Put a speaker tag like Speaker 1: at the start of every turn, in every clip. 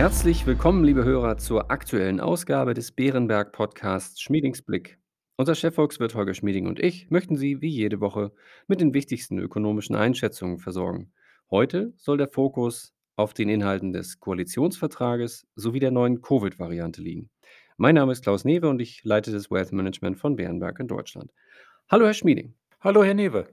Speaker 1: Herzlich willkommen, liebe Hörer, zur aktuellen Ausgabe des Bärenberg Podcasts Schmiedings Blick. Unser Chefvolkswirt Holger Schmieding und ich möchten Sie wie jede Woche mit den wichtigsten ökonomischen Einschätzungen versorgen. Heute soll der Fokus auf den Inhalten des Koalitionsvertrages sowie der neuen Covid-Variante liegen. Mein Name ist Klaus Newe und ich leite das Wealth Management von Bärenberg in Deutschland. Hallo, Herr Schmieding.
Speaker 2: Hallo, Herr Newe.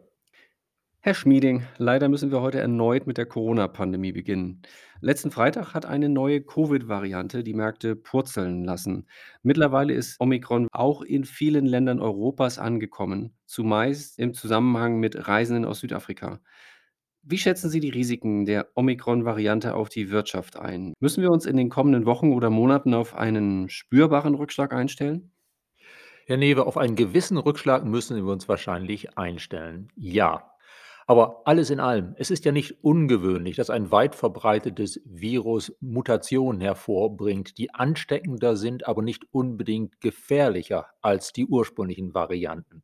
Speaker 1: Herr Schmieding, leider müssen wir heute erneut mit der Corona-Pandemie beginnen. Letzten Freitag hat eine neue Covid-Variante die Märkte purzeln lassen. Mittlerweile ist Omikron auch in vielen Ländern Europas angekommen, zumeist im Zusammenhang mit Reisenden aus Südafrika. Wie schätzen Sie die Risiken der Omikron-Variante auf die Wirtschaft ein? Müssen wir uns in den kommenden Wochen oder Monaten auf einen spürbaren Rückschlag einstellen?
Speaker 2: Herr Newe, auf einen gewissen Rückschlag müssen wir uns wahrscheinlich einstellen. Ja. Aber alles in allem, es ist ja nicht ungewöhnlich, dass ein weit verbreitetes Virus Mutationen hervorbringt, die ansteckender sind, aber nicht unbedingt gefährlicher als die ursprünglichen Varianten.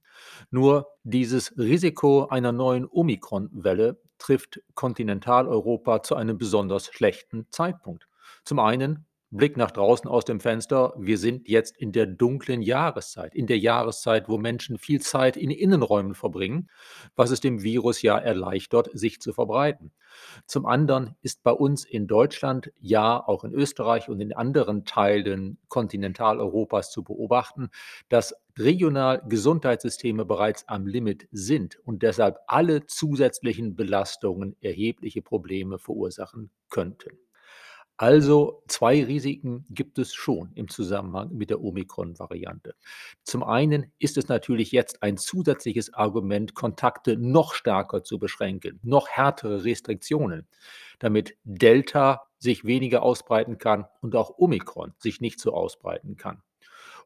Speaker 2: Nur dieses Risiko einer neuen Omikron-Welle trifft Kontinentaleuropa zu einem besonders schlechten Zeitpunkt. Zum einen Blick nach draußen aus dem Fenster. Wir sind jetzt in der dunklen Jahreszeit, in der Jahreszeit, wo Menschen viel Zeit in Innenräumen verbringen, was es dem Virus ja erleichtert, sich zu verbreiten. Zum anderen ist bei uns in Deutschland, ja auch in Österreich und in anderen Teilen Kontinentaleuropas zu beobachten, dass regional Gesundheitssysteme bereits am Limit sind und deshalb alle zusätzlichen Belastungen erhebliche Probleme verursachen könnten. Also zwei Risiken gibt es schon im Zusammenhang mit der Omikron-Variante. Zum einen ist es natürlich jetzt ein zusätzliches Argument, Kontakte noch stärker zu beschränken, noch härtere Restriktionen, damit Delta sich weniger ausbreiten kann und auch Omikron sich nicht so ausbreiten kann.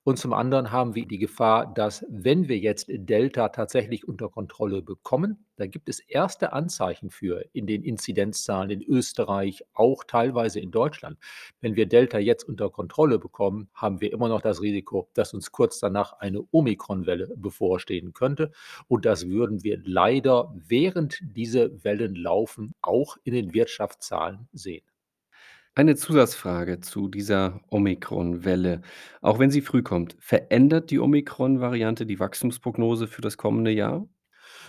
Speaker 2: Und zum anderen haben wir die Gefahr, dass wenn wir jetzt Delta tatsächlich unter Kontrolle bekommen, da gibt es erste Anzeichen für in den Inzidenzzahlen in Österreich, auch teilweise in Deutschland. Wenn wir Delta jetzt unter Kontrolle bekommen, haben wir immer noch das Risiko, dass uns kurz danach eine Omikron-Welle bevorstehen könnte. Und das würden wir leider, während diese Wellen laufen, auch in den Wirtschaftszahlen sehen.
Speaker 1: Eine Zusatzfrage zu dieser Omikron-Welle. Auch wenn sie früh kommt, verändert die Omikron-Variante die Wachstumsprognose für das kommende Jahr?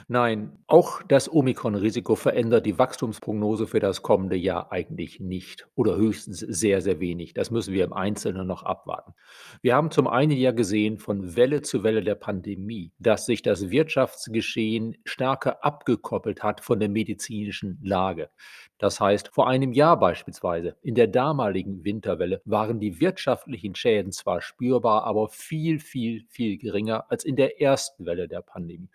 Speaker 2: Nein, auch das Omikron-Risiko verändert die Wachstumsprognose für das kommende Jahr eigentlich nicht oder höchstens sehr, sehr wenig. Das müssen wir im Einzelnen noch abwarten. Wir haben zum einen ja gesehen von Welle zu Welle der Pandemie, dass sich das Wirtschaftsgeschehen stärker abgekoppelt hat von der medizinischen Lage. Das heißt, vor einem Jahr beispielsweise, in der damaligen Winterwelle, waren die wirtschaftlichen Schäden zwar spürbar, aber viel, viel, viel geringer als in der ersten Welle der Pandemie.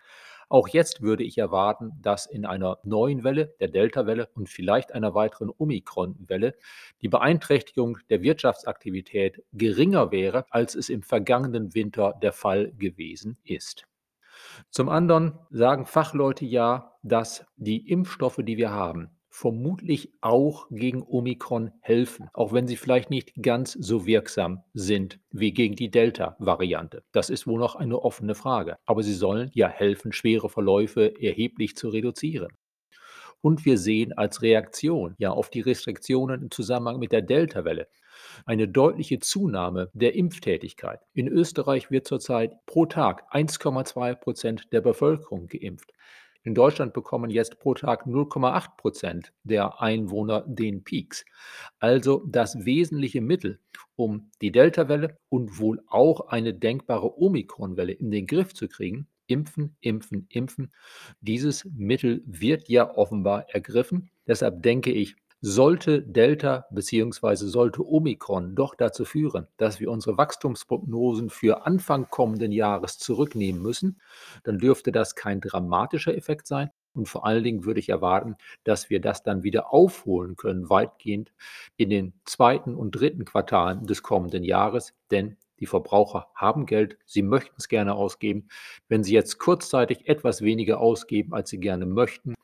Speaker 2: Auch jetzt würde ich erwarten, dass in einer neuen Welle, der Delta-Welle und vielleicht einer weiteren Omikron-Welle die Beeinträchtigung der Wirtschaftsaktivität geringer wäre, als es im vergangenen Winter der Fall gewesen ist. Zum anderen sagen Fachleute ja, dass die Impfstoffe, die wir haben, vermutlich auch gegen Omikron helfen, auch wenn sie vielleicht nicht ganz so wirksam sind wie gegen die Delta-Variante. Das ist wohl noch eine offene Frage. Aber sie sollen ja helfen, schwere Verläufe erheblich zu reduzieren. Und wir sehen als Reaktion ja auf die Restriktionen im Zusammenhang mit der Delta-Welle eine deutliche Zunahme der Impftätigkeit. In Österreich wird zurzeit pro Tag 1,2 Prozent der Bevölkerung geimpft. In Deutschland bekommen jetzt pro Tag 0,8 Prozent der Einwohner den Peaks. Also das wesentliche Mittel, um die Delta-Welle und wohl auch eine denkbare Omikron-Welle in den Griff zu kriegen, impfen, impfen, impfen. Dieses Mittel wird ja offenbar ergriffen. Deshalb denke ich, sollte Delta bzw. sollte Omikron doch dazu führen, dass wir unsere Wachstumsprognosen für Anfang kommenden Jahres zurücknehmen müssen, dann dürfte das kein dramatischer Effekt sein. Und vor allen Dingen würde ich erwarten, dass wir das dann wieder aufholen können, weitgehend in den zweiten und dritten Quartalen des kommenden Jahres. Denn die Verbraucher haben Geld, sie möchten es gerne ausgeben. Wenn sie jetzt kurzzeitig etwas weniger ausgeben, als sie gerne möchten,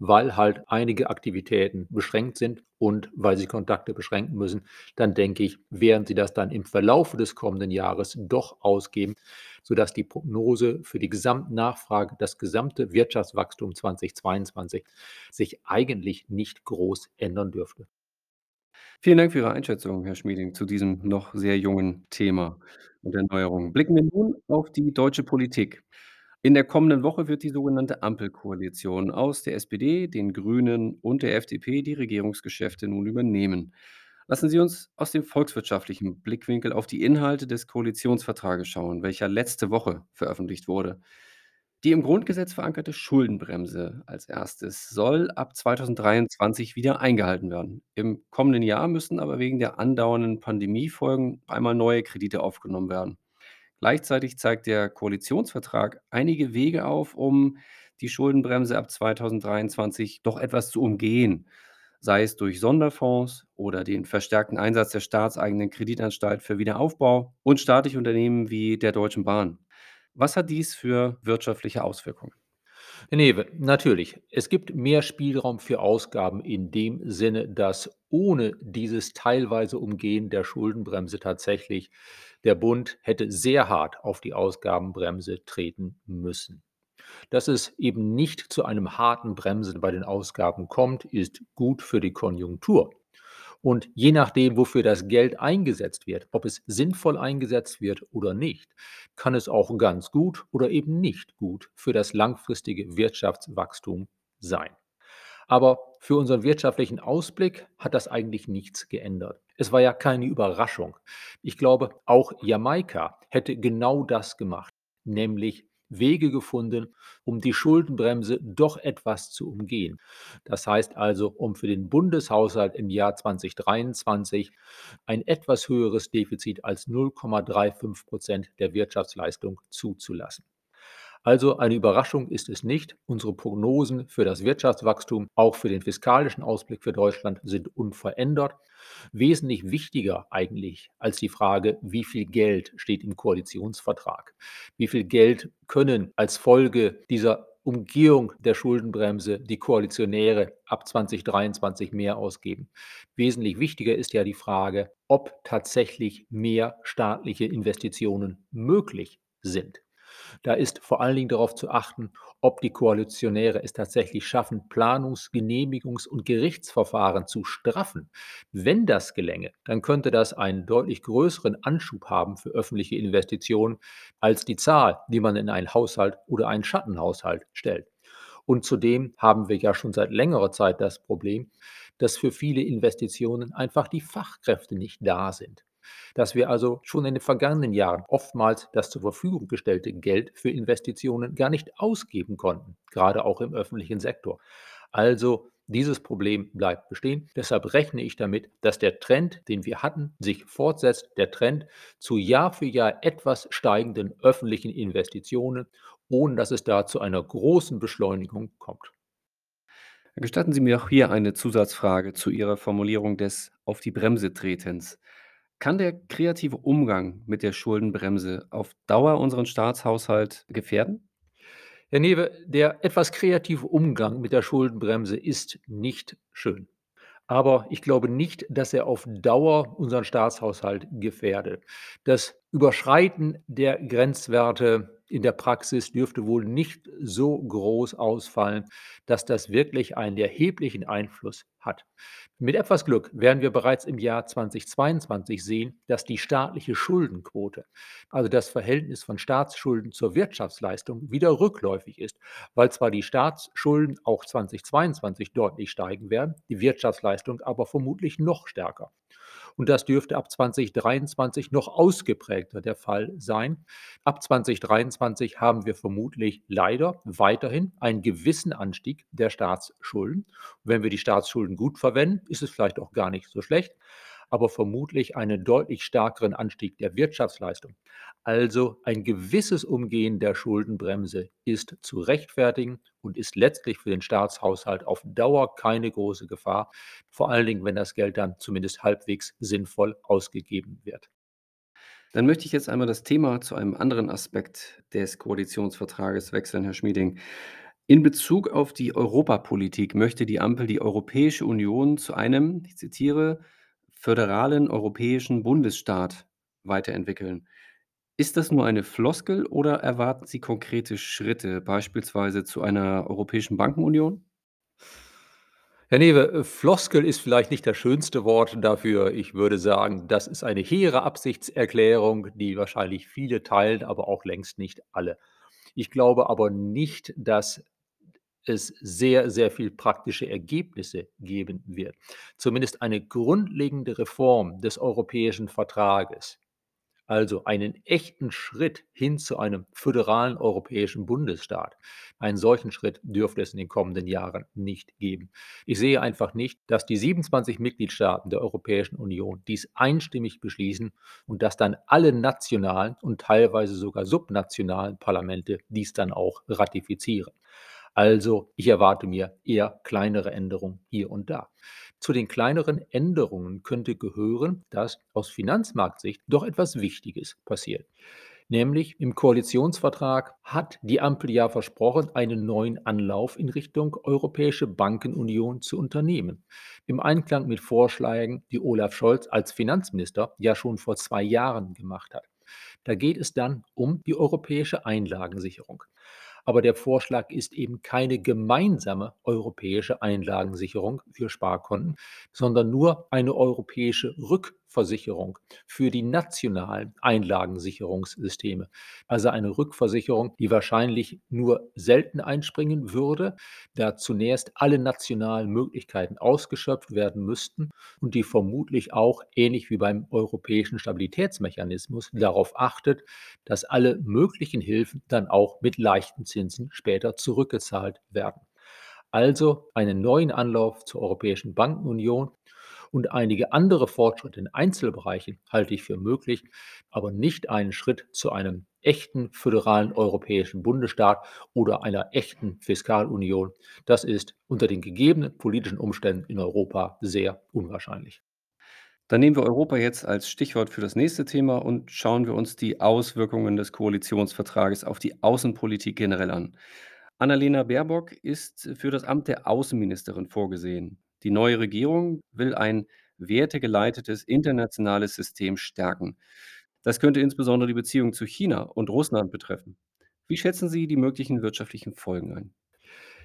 Speaker 2: weil halt einige Aktivitäten beschränkt sind und weil sie Kontakte beschränken müssen, dann denke ich, werden sie das dann im Verlauf des kommenden Jahres doch ausgeben, sodass die Prognose für die Gesamtnachfrage, das gesamte Wirtschaftswachstum 2022 sich eigentlich nicht groß ändern dürfte.
Speaker 1: Vielen Dank für Ihre Einschätzung, Herr Schmieding, zu diesem noch sehr jungen Thema und der Neuerungen. Blicken wir nun auf die deutsche Politik. In der kommenden Woche wird die sogenannte Ampelkoalition aus der SPD, den Grünen und der FDP die Regierungsgeschäfte nun übernehmen. Lassen Sie uns aus dem volkswirtschaftlichen Blickwinkel auf die Inhalte des Koalitionsvertrages schauen, welcher letzte Woche veröffentlicht wurde. Die im Grundgesetz verankerte Schuldenbremse als erstes soll ab 2023 wieder eingehalten werden. Im kommenden Jahr müssen aber wegen der andauernden Pandemiefolgen einmal neue Kredite aufgenommen werden. Gleichzeitig zeigt der Koalitionsvertrag einige Wege auf, um die Schuldenbremse ab 2023 doch etwas zu umgehen, sei es durch Sonderfonds oder den verstärkten Einsatz der staatseigenen Kreditanstalt für Wiederaufbau und staatliche Unternehmen wie der Deutschen Bahn. Was hat dies für wirtschaftliche Auswirkungen?
Speaker 2: Ne, natürlich. Es gibt mehr Spielraum für Ausgaben in dem Sinne, dass ohne dieses teilweise Umgehen der Schuldenbremse tatsächlich der Bund hätte sehr hart auf die Ausgabenbremse treten müssen. Dass es eben nicht zu einem harten Bremsen bei den Ausgaben kommt, ist gut für die Konjunktur. Und je nachdem, wofür das Geld eingesetzt wird, ob es sinnvoll eingesetzt wird oder nicht, kann es auch ganz gut oder eben nicht gut für das langfristige Wirtschaftswachstum sein. Aber für unseren wirtschaftlichen Ausblick hat das eigentlich nichts geändert. Es war ja keine Überraschung. Ich glaube, auch Jamaika hätte genau das gemacht, nämlich Wege gefunden, um die Schuldenbremse doch etwas zu umgehen. Das heißt also, um für den Bundeshaushalt im Jahr 2023 ein etwas höheres Defizit als 0,35 Prozent der Wirtschaftsleistung zuzulassen. Also eine Überraschung ist es nicht. Unsere Prognosen für das Wirtschaftswachstum, auch für den fiskalischen Ausblick für Deutschland, sind unverändert. Wesentlich wichtiger eigentlich als die Frage, wie viel Geld steht im Koalitionsvertrag, wie viel Geld können als Folge dieser Umgehung der Schuldenbremse die Koalitionäre ab 2023 mehr ausgeben. Wesentlich wichtiger ist ja die Frage, ob tatsächlich mehr staatliche Investitionen möglich sind. Da ist vor allen Dingen darauf zu achten, ob die Koalitionäre es tatsächlich schaffen, Planungs-, Genehmigungs- und Gerichtsverfahren zu straffen. Wenn das gelänge, dann könnte das einen deutlich größeren Anschub haben für öffentliche Investitionen als die Zahl, die man in einen Haushalt oder einen Schattenhaushalt stellt. Und zudem haben wir ja schon seit längerer Zeit das Problem, dass für viele Investitionen einfach die Fachkräfte nicht da sind dass wir also schon in den vergangenen Jahren oftmals das zur Verfügung gestellte Geld für Investitionen gar nicht ausgeben konnten, gerade auch im öffentlichen Sektor. Also dieses Problem bleibt bestehen. Deshalb rechne ich damit, dass der Trend, den wir hatten, sich fortsetzt, der Trend zu Jahr für Jahr etwas steigenden öffentlichen Investitionen, ohne dass es da zu einer großen Beschleunigung kommt.
Speaker 1: Gestatten Sie mir auch hier eine Zusatzfrage zu Ihrer Formulierung des „auf die Bremse tretens“. Kann der kreative Umgang mit der Schuldenbremse auf Dauer unseren Staatshaushalt gefährden?
Speaker 2: Herr Newe, der etwas kreative Umgang mit der Schuldenbremse ist nicht schön. Aber ich glaube nicht, dass er auf Dauer unseren Staatshaushalt gefährdet. Das Überschreiten der Grenzwerte in der Praxis dürfte wohl nicht so groß ausfallen, dass das wirklich einen erheblichen Einfluss hat. Mit etwas Glück werden wir bereits im Jahr 2022 sehen, dass die staatliche Schuldenquote, also das Verhältnis von Staatsschulden zur Wirtschaftsleistung, wieder rückläufig ist, weil zwar die Staatsschulden auch 2022 deutlich steigen werden, die Wirtschaftsleistung aber vermutlich noch stärker. Und das dürfte ab 2023 noch ausgeprägter der Fall sein. Ab 2023 haben wir vermutlich leider weiterhin einen gewissen Anstieg der Staatsschulden. Wenn wir die Staatsschulden gut verwenden, ist es vielleicht auch gar nicht so schlecht, aber vermutlich einen deutlich stärkeren Anstieg der Wirtschaftsleistung. Also ein gewisses Umgehen der Schuldenbremse ist zu rechtfertigen und ist letztlich für den Staatshaushalt auf Dauer keine große Gefahr, vor allen Dingen, wenn das Geld dann zumindest halbwegs sinnvoll ausgegeben wird.
Speaker 1: Dann möchte ich jetzt einmal das Thema zu einem anderen Aspekt des Koalitionsvertrages wechseln, Herr Schmieding. In Bezug auf die Europapolitik möchte die Ampel die Europäische Union zu einem, ich zitiere, föderalen europäischen Bundesstaat weiterentwickeln. Ist das nur eine Floskel oder erwarten Sie konkrete Schritte, beispielsweise zu einer europäischen Bankenunion?
Speaker 2: Herr Newe, Floskel ist vielleicht nicht das schönste Wort dafür. Ich würde sagen, das ist eine hehre Absichtserklärung, die wahrscheinlich viele teilen, aber auch längst nicht alle. Ich glaube aber nicht, dass es sehr, sehr viel praktische Ergebnisse geben wird. Zumindest eine grundlegende Reform des europäischen Vertrages also einen echten Schritt hin zu einem föderalen europäischen Bundesstaat. Einen solchen Schritt dürfte es in den kommenden Jahren nicht geben. Ich sehe einfach nicht, dass die 27 Mitgliedstaaten der Europäischen Union dies einstimmig beschließen und dass dann alle nationalen und teilweise sogar subnationalen Parlamente dies dann auch ratifizieren. Also ich erwarte mir eher kleinere Änderungen hier und da. Zu den kleineren Änderungen könnte gehören, dass aus Finanzmarktsicht doch etwas Wichtiges passiert. Nämlich im Koalitionsvertrag hat die Ampel ja versprochen, einen neuen Anlauf in Richtung Europäische Bankenunion zu unternehmen. Im Einklang mit Vorschlägen, die Olaf Scholz als Finanzminister ja schon vor zwei Jahren gemacht hat. Da geht es dann um die europäische Einlagensicherung aber der Vorschlag ist eben keine gemeinsame europäische Einlagensicherung für Sparkonten, sondern nur eine europäische Rückversicherung für die nationalen Einlagensicherungssysteme. Also eine Rückversicherung, die wahrscheinlich nur selten einspringen würde, da zunächst alle nationalen Möglichkeiten ausgeschöpft werden müssten und die vermutlich auch ähnlich wie beim europäischen Stabilitätsmechanismus darauf achtet, dass alle möglichen Hilfen dann auch mit leichten Zinsen später zurückgezahlt werden. Also einen neuen Anlauf zur Europäischen Bankenunion und einige andere Fortschritte in Einzelbereichen halte ich für möglich, aber nicht einen Schritt zu einem echten föderalen europäischen Bundesstaat oder einer echten Fiskalunion. Das ist unter den gegebenen politischen Umständen in Europa sehr unwahrscheinlich.
Speaker 1: Dann nehmen wir Europa jetzt als Stichwort für das nächste Thema und schauen wir uns die Auswirkungen des Koalitionsvertrages auf die Außenpolitik generell an. Annalena Baerbock ist für das Amt der Außenministerin vorgesehen. Die neue Regierung will ein wertegeleitetes internationales System stärken. Das könnte insbesondere die Beziehung zu China und Russland betreffen. Wie schätzen Sie die möglichen wirtschaftlichen Folgen ein?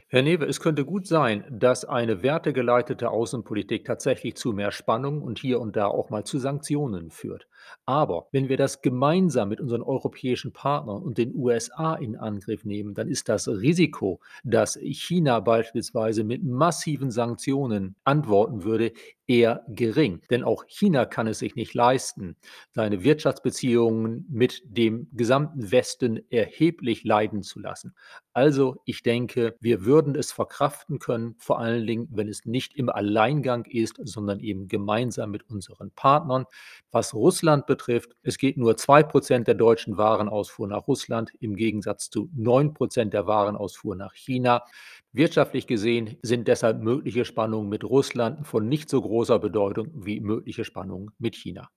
Speaker 2: Herr Newe, es könnte gut sein, dass eine wertegeleitete Außenpolitik tatsächlich zu mehr Spannung und hier und da auch mal zu Sanktionen führt. Aber wenn wir das gemeinsam mit unseren europäischen Partnern und den USA in Angriff nehmen, dann ist das Risiko, dass China beispielsweise mit massiven Sanktionen antworten würde, eher gering. Denn auch China kann es sich nicht leisten, seine Wirtschaftsbeziehungen mit dem gesamten Westen erheblich leiden zu lassen. Also ich denke, wir würden es verkraften können, vor allen Dingen, wenn es nicht im Alleingang ist, sondern eben gemeinsam mit unseren Partnern. Was Russland betrifft, es geht nur 2% der deutschen Warenausfuhr nach Russland im Gegensatz zu 9% der Warenausfuhr nach China. Wirtschaftlich gesehen sind deshalb mögliche Spannungen mit Russland von nicht so großer Bedeutung wie mögliche Spannungen mit China.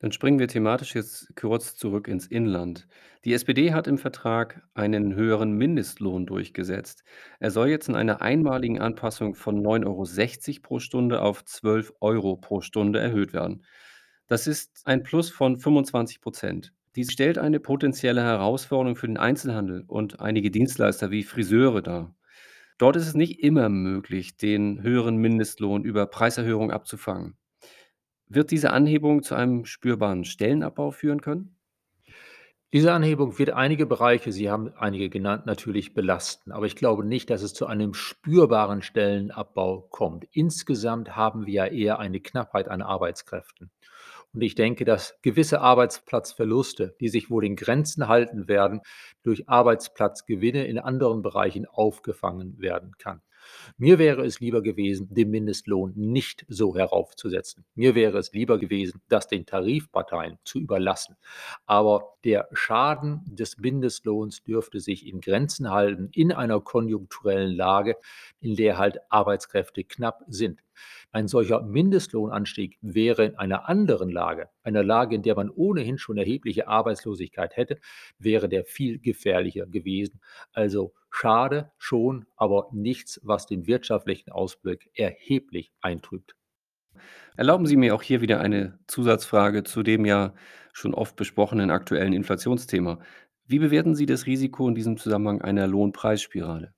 Speaker 1: Dann springen wir thematisch jetzt kurz zurück ins Inland. Die SPD hat im Vertrag einen höheren Mindestlohn durchgesetzt. Er soll jetzt in einer einmaligen Anpassung von 9,60 Euro pro Stunde auf 12 Euro pro Stunde erhöht werden. Das ist ein Plus von 25 Prozent. Dies stellt eine potenzielle Herausforderung für den Einzelhandel und einige Dienstleister wie Friseure dar. Dort ist es nicht immer möglich, den höheren Mindestlohn über Preiserhöhungen abzufangen. Wird diese Anhebung zu einem spürbaren Stellenabbau führen können?
Speaker 2: Diese Anhebung wird einige Bereiche, Sie haben einige genannt, natürlich belasten, aber ich glaube nicht, dass es zu einem spürbaren Stellenabbau kommt. Insgesamt haben wir ja eher eine Knappheit an Arbeitskräften. Und ich denke, dass gewisse Arbeitsplatzverluste, die sich wohl in Grenzen halten werden, durch Arbeitsplatzgewinne in anderen Bereichen aufgefangen werden kann. Mir wäre es lieber gewesen, den Mindestlohn nicht so heraufzusetzen. Mir wäre es lieber gewesen, das den Tarifparteien zu überlassen. Aber der Schaden des Mindestlohns dürfte sich in Grenzen halten in einer konjunkturellen Lage, in der halt Arbeitskräfte knapp sind. Ein solcher Mindestlohnanstieg wäre in einer anderen Lage, einer Lage, in der man ohnehin schon erhebliche Arbeitslosigkeit hätte, wäre der viel gefährlicher gewesen. Also schade schon, aber nichts, was den wirtschaftlichen Ausblick erheblich eintrübt.
Speaker 1: Erlauben Sie mir auch hier wieder eine Zusatzfrage zu dem ja schon oft besprochenen aktuellen Inflationsthema. Wie bewerten Sie das Risiko in diesem Zusammenhang einer Lohnpreisspirale?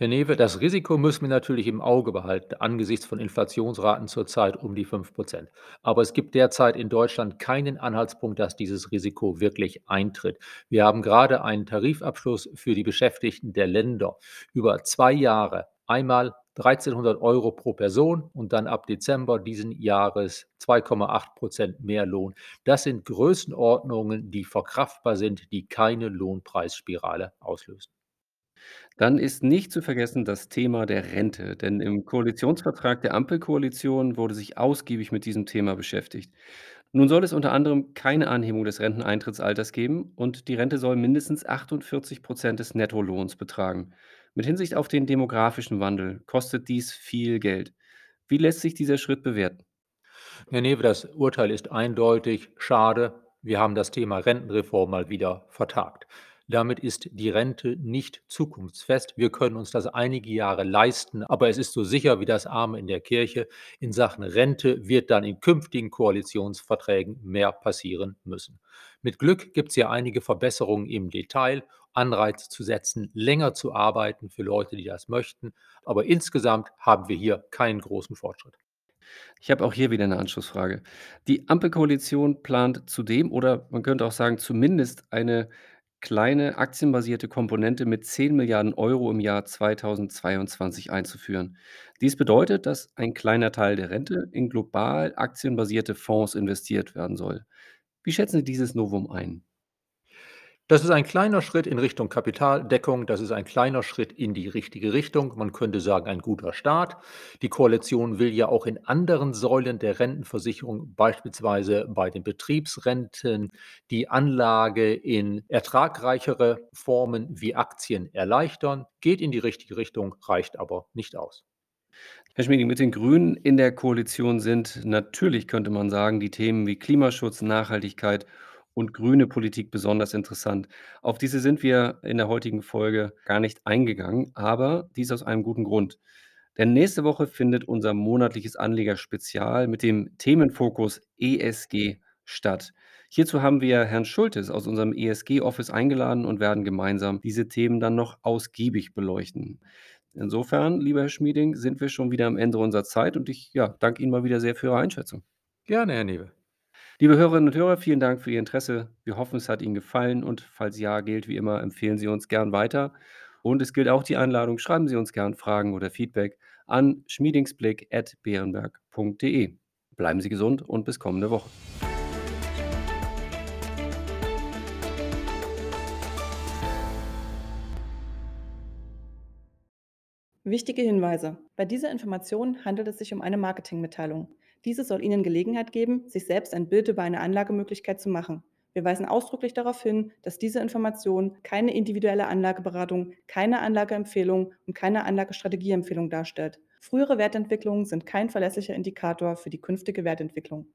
Speaker 2: Herr Newe, das Risiko müssen wir natürlich im Auge behalten, angesichts von Inflationsraten zurzeit um die 5%. Aber es gibt derzeit in Deutschland keinen Anhaltspunkt, dass dieses Risiko wirklich eintritt. Wir haben gerade einen Tarifabschluss für die Beschäftigten der Länder über zwei Jahre. Einmal 1300 Euro pro Person und dann ab Dezember diesen Jahres 2,8 Prozent mehr Lohn. Das sind Größenordnungen, die verkraftbar sind, die keine Lohnpreisspirale auslösen.
Speaker 1: Dann ist nicht zu vergessen das Thema der Rente, denn im Koalitionsvertrag der Ampelkoalition wurde sich ausgiebig mit diesem Thema beschäftigt. Nun soll es unter anderem keine Anhebung des Renteneintrittsalters geben und die Rente soll mindestens 48 Prozent des Nettolohns betragen. Mit Hinsicht auf den demografischen Wandel kostet dies viel Geld. Wie lässt sich dieser Schritt bewerten?
Speaker 2: Herr Newe, das Urteil ist eindeutig. Schade, wir haben das Thema Rentenreform mal wieder vertagt. Damit ist die Rente nicht zukunftsfest. Wir können uns das einige Jahre leisten, aber es ist so sicher wie das Arme in der Kirche. In Sachen Rente wird dann in künftigen Koalitionsverträgen mehr passieren müssen. Mit Glück gibt es ja einige Verbesserungen im Detail, Anreize zu setzen, länger zu arbeiten für Leute, die das möchten. Aber insgesamt haben wir hier keinen großen Fortschritt.
Speaker 1: Ich habe auch hier wieder eine Anschlussfrage. Die Ampelkoalition plant zudem oder man könnte auch sagen, zumindest eine kleine aktienbasierte Komponente mit 10 Milliarden Euro im Jahr 2022 einzuführen. Dies bedeutet, dass ein kleiner Teil der Rente in global aktienbasierte Fonds investiert werden soll. Wie schätzen Sie dieses Novum ein?
Speaker 2: Das ist ein kleiner Schritt in Richtung Kapitaldeckung. Das ist ein kleiner Schritt in die richtige Richtung. Man könnte sagen, ein guter Start. Die Koalition will ja auch in anderen Säulen der Rentenversicherung, beispielsweise bei den Betriebsrenten, die Anlage in ertragreichere Formen wie Aktien erleichtern. Geht in die richtige Richtung, reicht aber nicht aus.
Speaker 1: Herr Schmieding, mit den Grünen in der Koalition sind natürlich, könnte man sagen, die Themen wie Klimaschutz, Nachhaltigkeit und grüne Politik besonders interessant. Auf diese sind wir in der heutigen Folge gar nicht eingegangen, aber dies aus einem guten Grund. Denn nächste Woche findet unser monatliches Anlegerspezial mit dem Themenfokus ESG statt. Hierzu haben wir Herrn Schultes aus unserem ESG-Office eingeladen und werden gemeinsam diese Themen dann noch ausgiebig beleuchten. Insofern, lieber Herr Schmieding, sind wir schon wieder am Ende unserer Zeit und ich, ja, danke Ihnen mal wieder sehr für Ihre Einschätzung.
Speaker 2: Gerne, Herr Newe.
Speaker 1: Liebe Hörerinnen und Hörer, vielen Dank für Ihr Interesse. Wir hoffen, es hat Ihnen gefallen und falls ja, gilt wie immer, empfehlen Sie uns gern weiter. Und es gilt auch die Einladung, schreiben Sie uns gern Fragen oder Feedback an schmiedingsblick.beerenberg.de. Bleiben Sie gesund und bis kommende Woche.
Speaker 3: Wichtige Hinweise. Bei dieser Information handelt es sich um eine Marketingmitteilung. Diese soll Ihnen Gelegenheit geben, sich selbst ein Bild über eine Anlagemöglichkeit zu machen. Wir weisen ausdrücklich darauf hin, dass diese Information keine individuelle Anlageberatung, keine Anlageempfehlung und keine Anlagestrategieempfehlung darstellt. Frühere Wertentwicklungen sind kein verlässlicher Indikator für die künftige Wertentwicklung.